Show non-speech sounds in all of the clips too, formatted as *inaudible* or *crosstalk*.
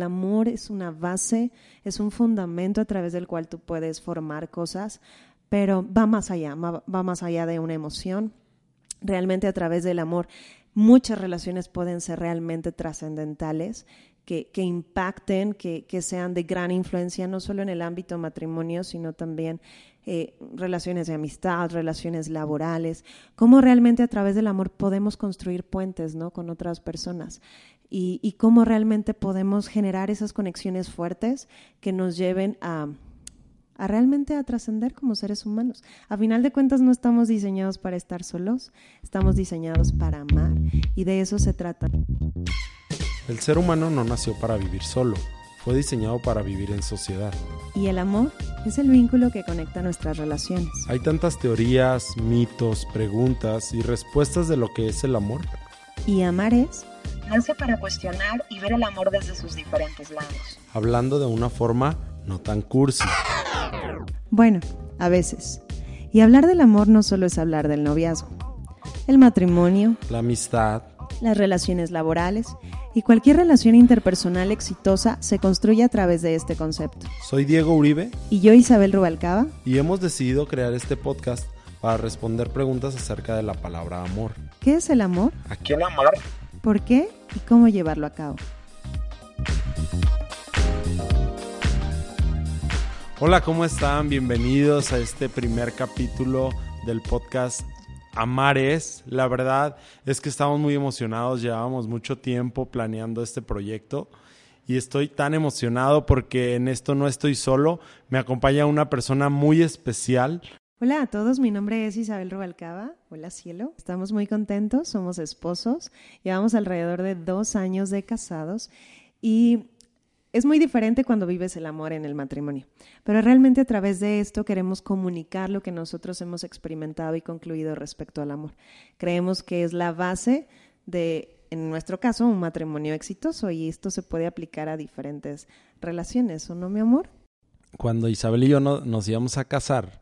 el amor es una base, es un fundamento a través del cual tú puedes formar cosas, pero va más allá, va más allá de una emoción. Realmente a través del amor muchas relaciones pueden ser realmente trascendentales que, impacten, que, sean de gran influencia, no solo en el ámbito matrimonio, sino también eh, relaciones de amistad, relaciones laborales, cómo realmente a través del amor podemos construir puentes ¿no? con otras personas y, y cómo realmente podemos generar esas conexiones fuertes que nos lleven a, a realmente a trascender como seres humanos. A final de cuentas no estamos diseñados para estar solos, estamos diseñados para amar y de eso se trata. El ser humano no nació para vivir solo, fue diseñado para vivir en sociedad. Y el amor es el vínculo que conecta nuestras relaciones. Hay tantas teorías, mitos, preguntas y respuestas de lo que es el amor. Y amar es nace para cuestionar y ver el amor desde sus diferentes lados. Hablando de una forma no tan cursi. Bueno, a veces. Y hablar del amor no solo es hablar del noviazgo. El matrimonio, la amistad, las relaciones laborales y cualquier relación interpersonal exitosa se construye a través de este concepto. Soy Diego Uribe. Y yo Isabel Rubalcaba. Y hemos decidido crear este podcast para responder preguntas acerca de la palabra amor. ¿Qué es el amor? ¿A quién amar? ¿Por qué? ¿Y cómo llevarlo a cabo? Hola, ¿cómo están? Bienvenidos a este primer capítulo del podcast Amares. La verdad es que estamos muy emocionados, llevábamos mucho tiempo planeando este proyecto y estoy tan emocionado porque en esto no estoy solo, me acompaña una persona muy especial. Hola a todos, mi nombre es Isabel Rubalcaba. Hola cielo, estamos muy contentos, somos esposos, llevamos alrededor de dos años de casados y es muy diferente cuando vives el amor en el matrimonio, pero realmente a través de esto queremos comunicar lo que nosotros hemos experimentado y concluido respecto al amor. Creemos que es la base de, en nuestro caso, un matrimonio exitoso y esto se puede aplicar a diferentes relaciones, ¿o no, mi amor? Cuando Isabel y yo nos íbamos a casar,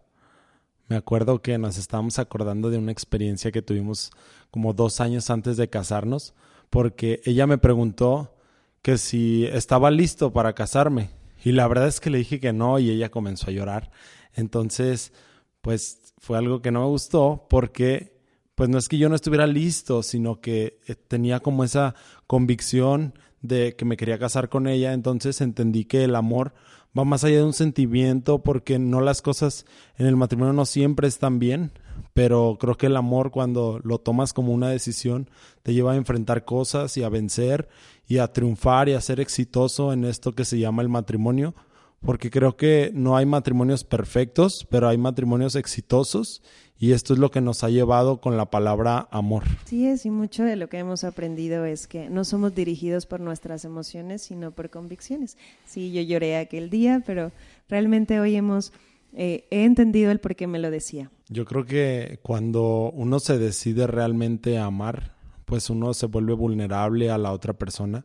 me acuerdo que nos estábamos acordando de una experiencia que tuvimos como dos años antes de casarnos, porque ella me preguntó que si estaba listo para casarme. Y la verdad es que le dije que no y ella comenzó a llorar. Entonces, pues fue algo que no me gustó porque, pues no es que yo no estuviera listo, sino que eh, tenía como esa convicción de que me quería casar con ella. Entonces entendí que el amor va más allá de un sentimiento porque no las cosas en el matrimonio no siempre están bien pero creo que el amor cuando lo tomas como una decisión te lleva a enfrentar cosas y a vencer y a triunfar y a ser exitoso en esto que se llama el matrimonio, porque creo que no hay matrimonios perfectos, pero hay matrimonios exitosos y esto es lo que nos ha llevado con la palabra amor. Sí es, y mucho de lo que hemos aprendido es que no somos dirigidos por nuestras emociones, sino por convicciones. Sí, yo lloré aquel día, pero realmente hoy hemos eh, he entendido el por qué me lo decía. Yo creo que cuando uno se decide realmente amar, pues uno se vuelve vulnerable a la otra persona.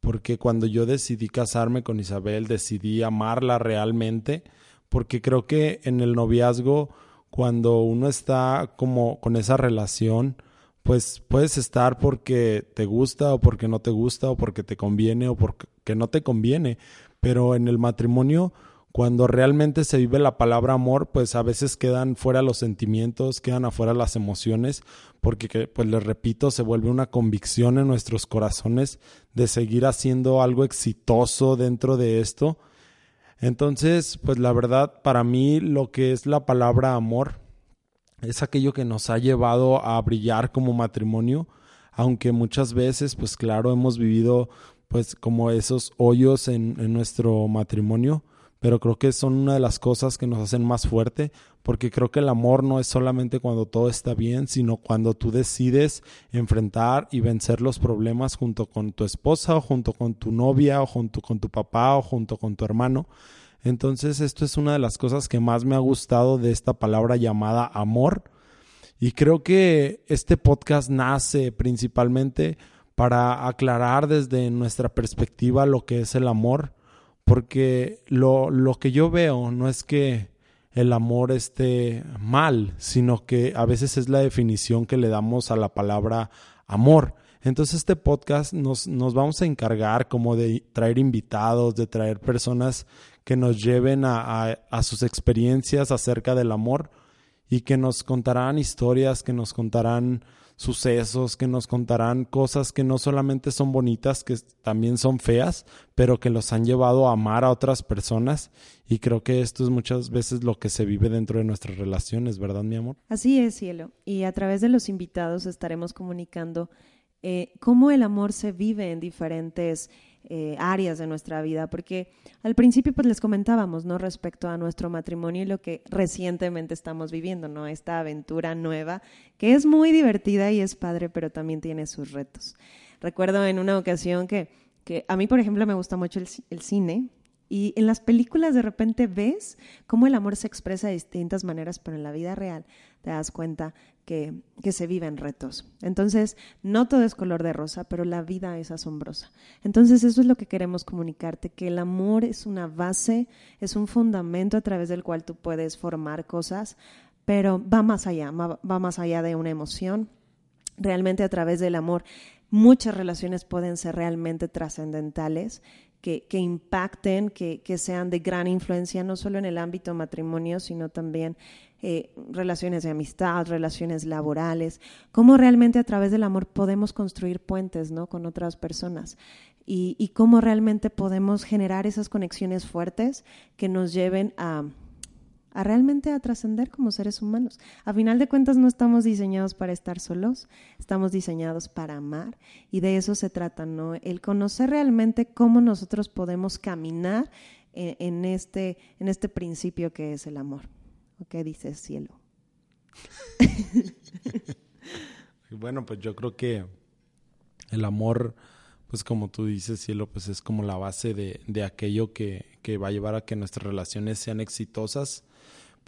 Porque cuando yo decidí casarme con Isabel, decidí amarla realmente, porque creo que en el noviazgo, cuando uno está como con esa relación, pues puedes estar porque te gusta o porque no te gusta o porque te conviene o porque no te conviene, pero en el matrimonio cuando realmente se vive la palabra amor, pues a veces quedan fuera los sentimientos, quedan afuera las emociones, porque, pues les repito, se vuelve una convicción en nuestros corazones de seguir haciendo algo exitoso dentro de esto. Entonces, pues la verdad, para mí lo que es la palabra amor es aquello que nos ha llevado a brillar como matrimonio, aunque muchas veces, pues claro, hemos vivido pues como esos hoyos en, en nuestro matrimonio pero creo que son una de las cosas que nos hacen más fuerte, porque creo que el amor no es solamente cuando todo está bien, sino cuando tú decides enfrentar y vencer los problemas junto con tu esposa o junto con tu novia o junto con tu papá o junto con tu hermano. Entonces esto es una de las cosas que más me ha gustado de esta palabra llamada amor. Y creo que este podcast nace principalmente para aclarar desde nuestra perspectiva lo que es el amor porque lo, lo que yo veo no es que el amor esté mal, sino que a veces es la definición que le damos a la palabra amor. Entonces este podcast nos, nos vamos a encargar como de traer invitados, de traer personas que nos lleven a, a sus experiencias acerca del amor y que nos contarán historias, que nos contarán sucesos, que nos contarán cosas que no solamente son bonitas, que también son feas, pero que los han llevado a amar a otras personas. Y creo que esto es muchas veces lo que se vive dentro de nuestras relaciones, ¿verdad, mi amor? Así es, cielo. Y a través de los invitados estaremos comunicando eh, cómo el amor se vive en diferentes eh, áreas de nuestra vida, porque al principio pues les comentábamos, ¿no? Respecto a nuestro matrimonio y lo que recientemente estamos viviendo, ¿no? Esta aventura nueva, que es muy divertida y es padre, pero también tiene sus retos. Recuerdo en una ocasión que, que a mí, por ejemplo, me gusta mucho el, el cine, y en las películas de repente ves cómo el amor se expresa de distintas maneras, pero en la vida real te das cuenta que, que, se viven retos. Entonces, no todo es color de rosa, pero la vida es asombrosa. Entonces, eso es lo que queremos comunicarte, que el amor es una base, es un fundamento a través del cual tú puedes formar cosas, pero va más allá, va más allá de una emoción. Realmente a través del amor muchas relaciones pueden ser realmente trascendentales que, impacten, que, sean de gran influencia, no solo en el ámbito matrimonio, sino también eh, relaciones de amistad, relaciones laborales, cómo realmente a través del amor podemos construir puentes ¿no? con otras personas y, cómo realmente podemos generar esas conexiones fuertes que nos lleven a a realmente a trascender como seres humanos. A final de cuentas no estamos diseñados para estar solos, estamos diseñados para amar y de eso se trata, ¿no? El conocer realmente cómo nosotros podemos caminar en, este, en este principio que es el amor. ¿Qué dice cielo? *laughs* bueno, pues yo creo que el amor, pues como tú dices, cielo, pues es como la base de, de aquello que, que va a llevar a que nuestras relaciones sean exitosas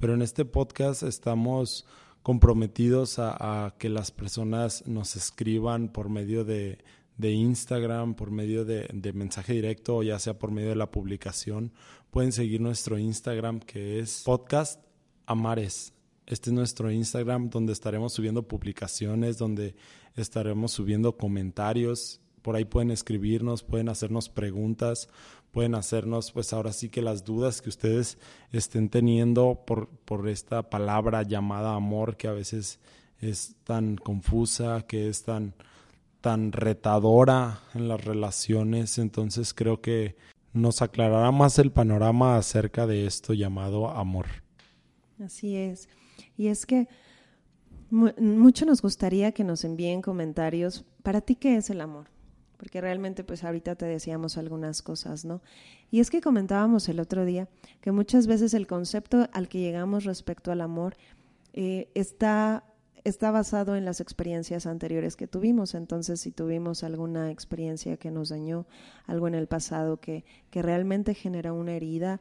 pero en este podcast estamos comprometidos a, que las personas nos escriban por medio de, Instagram, por medio de, mensaje directo o ya sea por medio de la publicación. Pueden seguir nuestro Instagram que es podcast amares. Este es nuestro Instagram donde estaremos subiendo publicaciones, donde estaremos subiendo comentarios. Por ahí pueden escribirnos, pueden hacernos preguntas pueden hacernos pues ahora sí que las dudas que ustedes estén teniendo por, por esta palabra llamada amor que a veces es tan confusa, que es tan, tan retadora en las relaciones. Entonces creo que nos aclarará más el panorama acerca de esto llamado amor. Así es. Y es que mucho nos gustaría que nos envíen comentarios. ¿Para ti qué es el amor? porque realmente pues ahorita te decíamos algunas cosas, ¿no? Y es que comentábamos el otro día que muchas veces el concepto al que llegamos respecto al amor eh, está, está basado en las experiencias anteriores que tuvimos. Entonces, si tuvimos alguna experiencia que nos dañó, algo en el pasado que, que realmente genera una herida,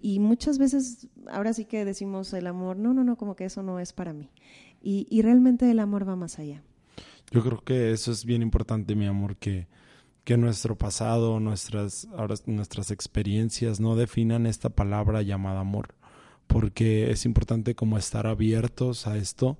y muchas veces, ahora sí que decimos el amor, no, no, no, como que eso no es para mí. Y, y realmente el amor va más allá. Yo creo que eso es bien importante, mi amor, que, que nuestro pasado, nuestras, ahora, nuestras experiencias no definan esta palabra llamada amor, porque es importante como estar abiertos a esto,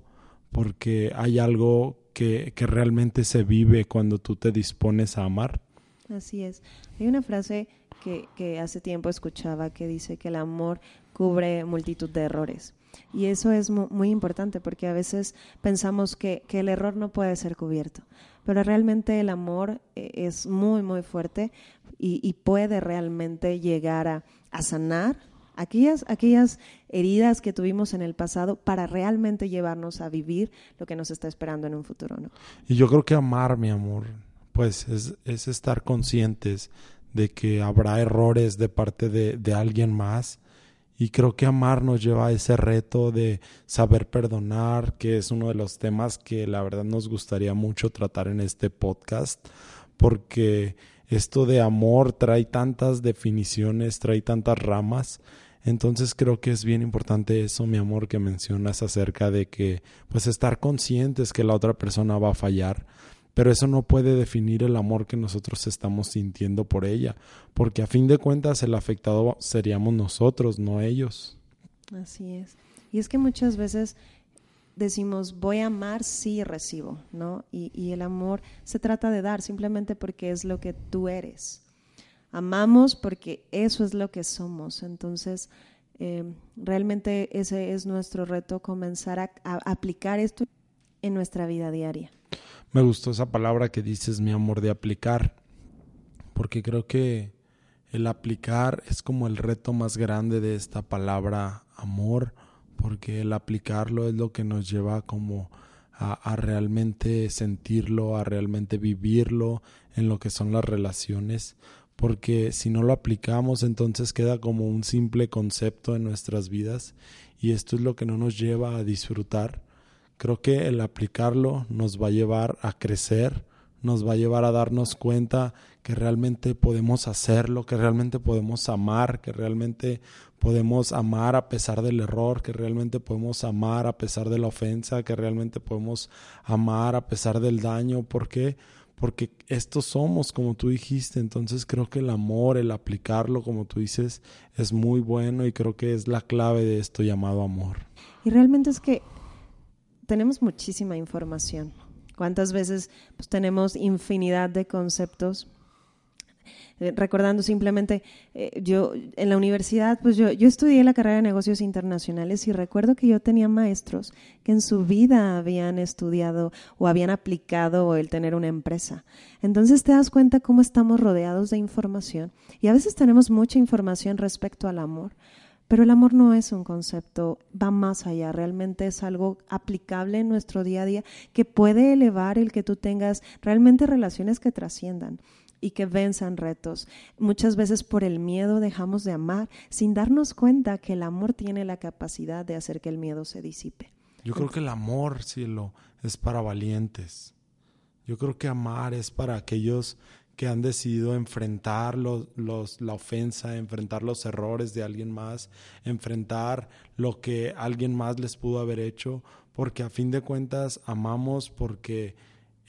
porque hay algo que, que realmente se vive cuando tú te dispones a amar. Así es. Hay una frase que, que hace tiempo escuchaba que dice que el amor cubre multitud de errores. Y eso es muy, importante porque a veces pensamos que, el error no puede ser cubierto, pero realmente el amor eh, es muy, muy fuerte y, puede realmente llegar a, sanar aquellas, aquellas heridas que tuvimos en el pasado para realmente llevarnos a vivir lo que nos está esperando en un futuro. ¿no? Y yo creo que amar, mi amor, pues es, es estar conscientes de que habrá errores de parte de, de alguien más y creo que amar nos lleva a ese reto de saber perdonar, que es uno de los temas que la verdad nos gustaría mucho tratar en este podcast, porque esto de amor trae tantas definiciones, trae tantas ramas. Entonces creo que es bien importante eso, mi amor, que mencionas acerca de que pues estar conscientes que la otra persona va a fallar, pero eso no puede definir el amor que nosotros estamos sintiendo por ella, porque a fin de cuentas el afectado seríamos nosotros, no ellos. Así es. Y es que muchas veces decimos voy a amar si recibo, ¿no? Y, el amor se trata de dar simplemente porque es lo que tú eres. Amamos porque eso es lo que somos. Entonces, eh, realmente ese es nuestro reto, comenzar a, aplicar esto en nuestra vida diaria. Me gustó esa palabra que dices, mi amor, de aplicar, porque creo que el aplicar es como el reto más grande de esta palabra amor, porque el aplicarlo es lo que nos lleva como a, realmente sentirlo, a realmente vivirlo en lo que son las relaciones, porque si no lo aplicamos entonces queda como un simple concepto en nuestras vidas y esto es lo que no nos lleva a disfrutar. Creo que el aplicarlo nos va a llevar a crecer, nos va a llevar a darnos cuenta que realmente podemos hacerlo, que realmente podemos amar, que realmente podemos amar a pesar del error, que realmente podemos amar a pesar de la ofensa, que realmente podemos amar a pesar del daño. ¿Por qué? Porque estos somos, como tú dijiste, entonces creo que el amor, el aplicarlo, como tú dices, es muy bueno y creo que es la clave de esto llamado amor. Y realmente es que tenemos muchísima información ¿Cuántas veces pues, tenemos infinidad de conceptos? Eh, recordando simplemente, eh, yo en la universidad, pues yo, yo estudié la carrera de negocios internacionales y recuerdo que yo tenía maestros que en su vida habían estudiado o habían aplicado el tener una empresa. Entonces te das cuenta cómo estamos rodeados de información y a veces tenemos mucha información respecto al amor, pero el amor no es un concepto, va más allá, realmente es algo aplicable en nuestro día a día que puede elevar el que tú tengas realmente relaciones que trasciendan y que venzan retos. Muchas veces por el miedo dejamos de amar sin darnos cuenta que el amor tiene la capacidad de hacer que el miedo se disipe. Yo creo que el amor, cielo, es para valientes. Yo creo que amar es para aquellos que han decidido enfrentar los, la ofensa, enfrentar los errores de alguien más, enfrentar lo que alguien más les pudo haber hecho, porque a fin de cuentas amamos porque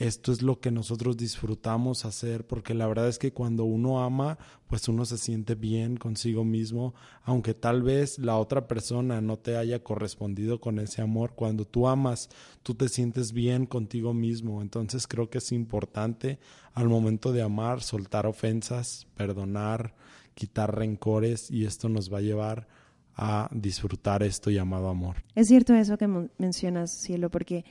esto es lo que nosotros disfrutamos hacer, porque la verdad es que cuando uno ama, pues uno se siente bien consigo mismo, aunque tal vez la otra persona no te haya correspondido con ese amor. Cuando tú amas, tú te sientes bien contigo mismo. Entonces creo que es importante al momento de amar soltar ofensas, perdonar, quitar rencores y esto nos va a llevar a disfrutar esto llamado amor. Es cierto eso que mencionas, cielo, porque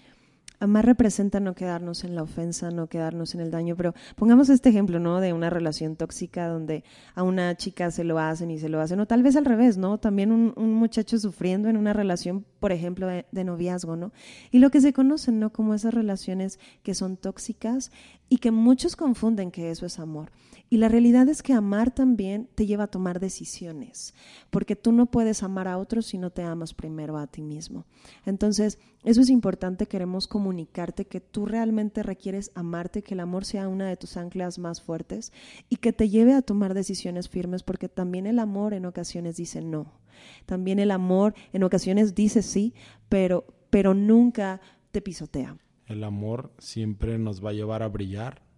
Amar representa no quedarnos en la ofensa, no quedarnos en el daño, pero pongamos este ejemplo, ¿no? De una relación tóxica donde a una chica se lo hacen y se lo hacen, o tal vez al revés, ¿no? También un, muchacho sufriendo en una relación, por ejemplo, de, de, noviazgo, ¿no? Y lo que se conocen, ¿no? Como esas relaciones que son tóxicas y que muchos confunden que eso es amor. Y la realidad es que amar también te lleva a tomar decisiones, porque tú no puedes amar a otros si no te amas primero a ti mismo. Entonces, eso es importante, queremos comunicarte que tú realmente requieres amarte, que el amor sea una de tus anclas más fuertes y que te lleve a tomar decisiones firmes, porque también el amor en ocasiones dice no. También el amor en ocasiones dice sí, pero, pero nunca te pisotea. El amor siempre nos va a llevar a brillar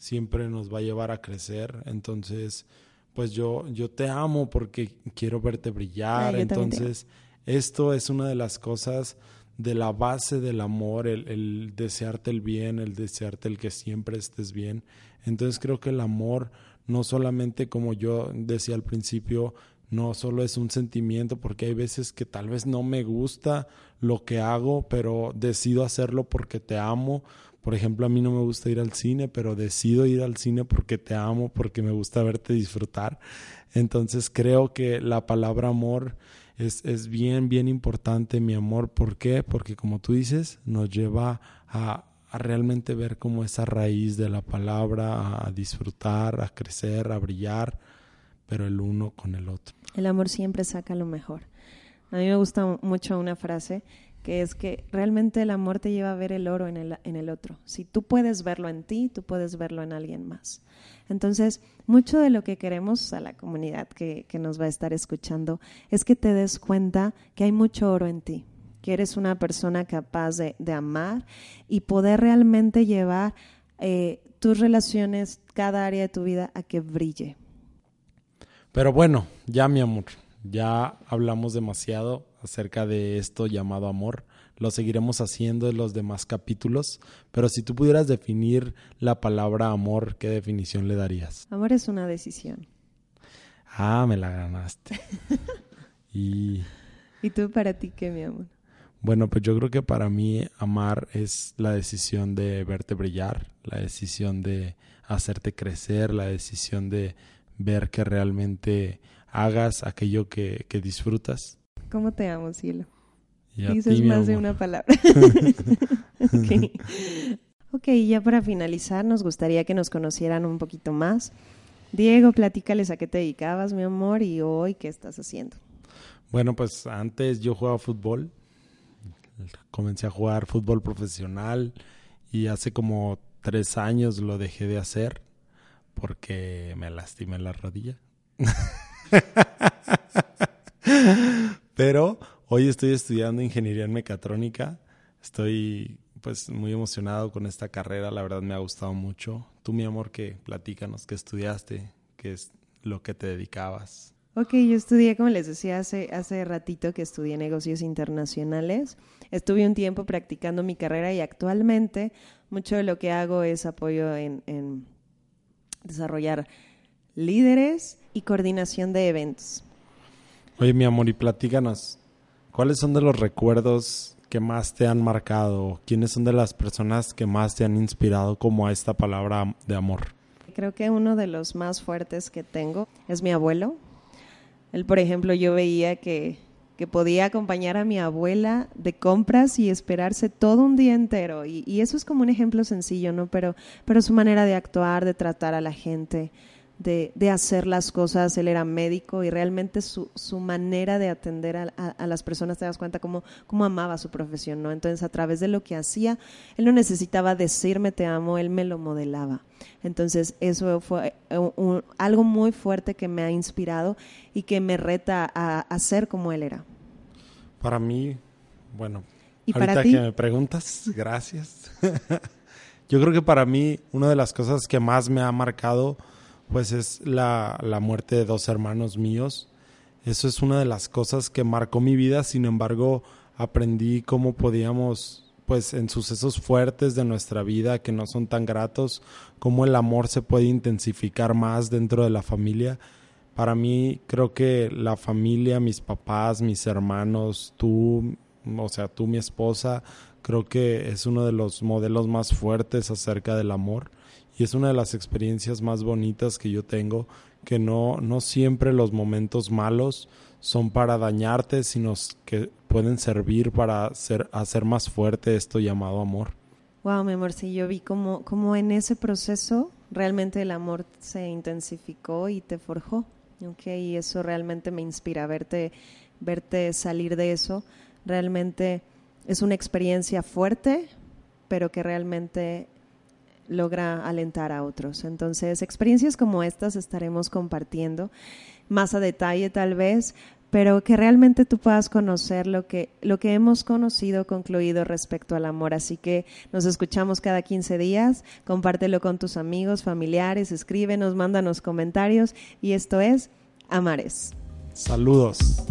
siempre nos va a llevar a crecer. Entonces, pues yo, yo te amo porque quiero verte brillar. Entonces, esto es una de las cosas de la base del amor, el, el, desearte el bien, el desearte el que siempre estés bien. Entonces creo que el amor no solamente como yo decía al principio, no solo es un sentimiento, porque hay veces que tal vez no me gusta lo que hago, pero decido hacerlo porque te amo por ejemplo, a mí no me gusta ir al cine, pero decido ir al cine porque te amo, porque me gusta verte disfrutar. Entonces creo que la palabra amor es, es bien, bien importante, mi amor. ¿Por qué? Porque como tú dices, nos lleva a, a realmente ver como esa raíz de la palabra, a disfrutar, a crecer, a brillar, pero el uno con el otro. El amor siempre saca lo mejor. A mí me gusta mucho una frase que es que realmente el amor te lleva a ver el oro en el, en el otro. Si tú puedes verlo en ti, tú puedes verlo en alguien más. Entonces, mucho de lo que queremos a la comunidad que, que nos va a estar escuchando es que te des cuenta que hay mucho oro en ti, que eres una persona capaz de, de amar y poder realmente llevar eh, tus relaciones, cada área de tu vida a que brille. Pero bueno, ya mi amor, ya hablamos demasiado acerca de esto llamado amor. lo seguiremos haciendo en los demás capítulos, pero si tú pudieras definir la palabra amor, ¿qué definición le darías? Amor es una decisión. Ah, me la ganaste. *laughs* y... ¿Y tú para ti qué, mi amor? Bueno, pues yo creo que para mí amar es la decisión de verte brillar, la decisión de hacerte crecer, la decisión de ver que realmente hagas aquello que, que disfrutas. ¿Cómo te amo, cielo? Dices más de una palabra. *laughs* okay. ok, ya para finalizar, nos gustaría que nos conocieran un poquito más. Diego, platícales a qué te dedicabas, mi amor, y hoy qué estás haciendo. Bueno, pues antes yo jugaba fútbol. Comencé a jugar fútbol profesional y hace como tres años lo dejé de hacer porque me lastimé la rodilla. *laughs* Pero hoy estoy estudiando ingeniería en mecatrónica. Estoy pues muy emocionado con esta carrera, la verdad me ha gustado mucho. Tú, mi amor, que platícanos, qué estudiaste, qué es lo que te dedicabas. Ok, yo estudié, como les decía hace, hace ratito, que estudié negocios internacionales. Estuve un tiempo practicando mi carrera y actualmente mucho de lo que hago es apoyo en, en desarrollar líderes y coordinación de eventos. Oye, mi amor, y platícanos, ¿cuáles son de los recuerdos que más te han marcado? ¿Quiénes son de las personas que más te han inspirado como a esta palabra de amor? Creo que uno de los más fuertes que tengo es mi abuelo. Él, por ejemplo, yo veía que, que podía acompañar a mi abuela de compras y esperarse todo un día entero. Y, y, eso es como un ejemplo sencillo, ¿no? Pero, pero su manera de actuar, de tratar a la gente, de, de hacer las cosas, él era médico y realmente su, su manera de atender a, a, las personas, te das cuenta cómo, cómo amaba su profesión, ¿no? Entonces, a través de lo que hacía, él no necesitaba decirme te amo, él me lo modelaba. Entonces, eso fue un, un, algo muy fuerte que me ha inspirado y que me reta a, a ser como él era. Para mí, bueno, ¿Y ahorita para ti? que me preguntas, gracias. *laughs* Yo creo que para mí una de las cosas que más me ha marcado pues es la, la, muerte de dos hermanos míos. Eso es una de las cosas que marcó mi vida, sin embargo aprendí cómo podíamos, pues en sucesos fuertes de nuestra vida que no son tan gratos, cómo el amor se puede intensificar más dentro de la familia. Para mí creo que la familia, mis papás, mis hermanos, tú, o sea, tú, mi esposa, creo que es uno de los modelos más fuertes acerca del amor y es una de las experiencias más bonitas que yo tengo, que no, no siempre los momentos malos son para dañarte, sino que pueden servir para hacer, hacer más fuerte esto llamado amor. Wow, mi amor, sí, yo vi como, como en ese proceso realmente el amor se intensificó y te forjó. Okay, y eso realmente me inspira, verte, verte salir de eso. Realmente es una experiencia fuerte, pero que realmente logra alentar a otros. Entonces, experiencias como estas estaremos compartiendo más a detalle tal vez, pero que realmente tú puedas conocer lo que, lo que hemos conocido, concluido respecto al amor. Así que nos escuchamos cada 15 días, compártelo con tus amigos, familiares, escríbenos, mándanos comentarios y esto es Amares. Saludos.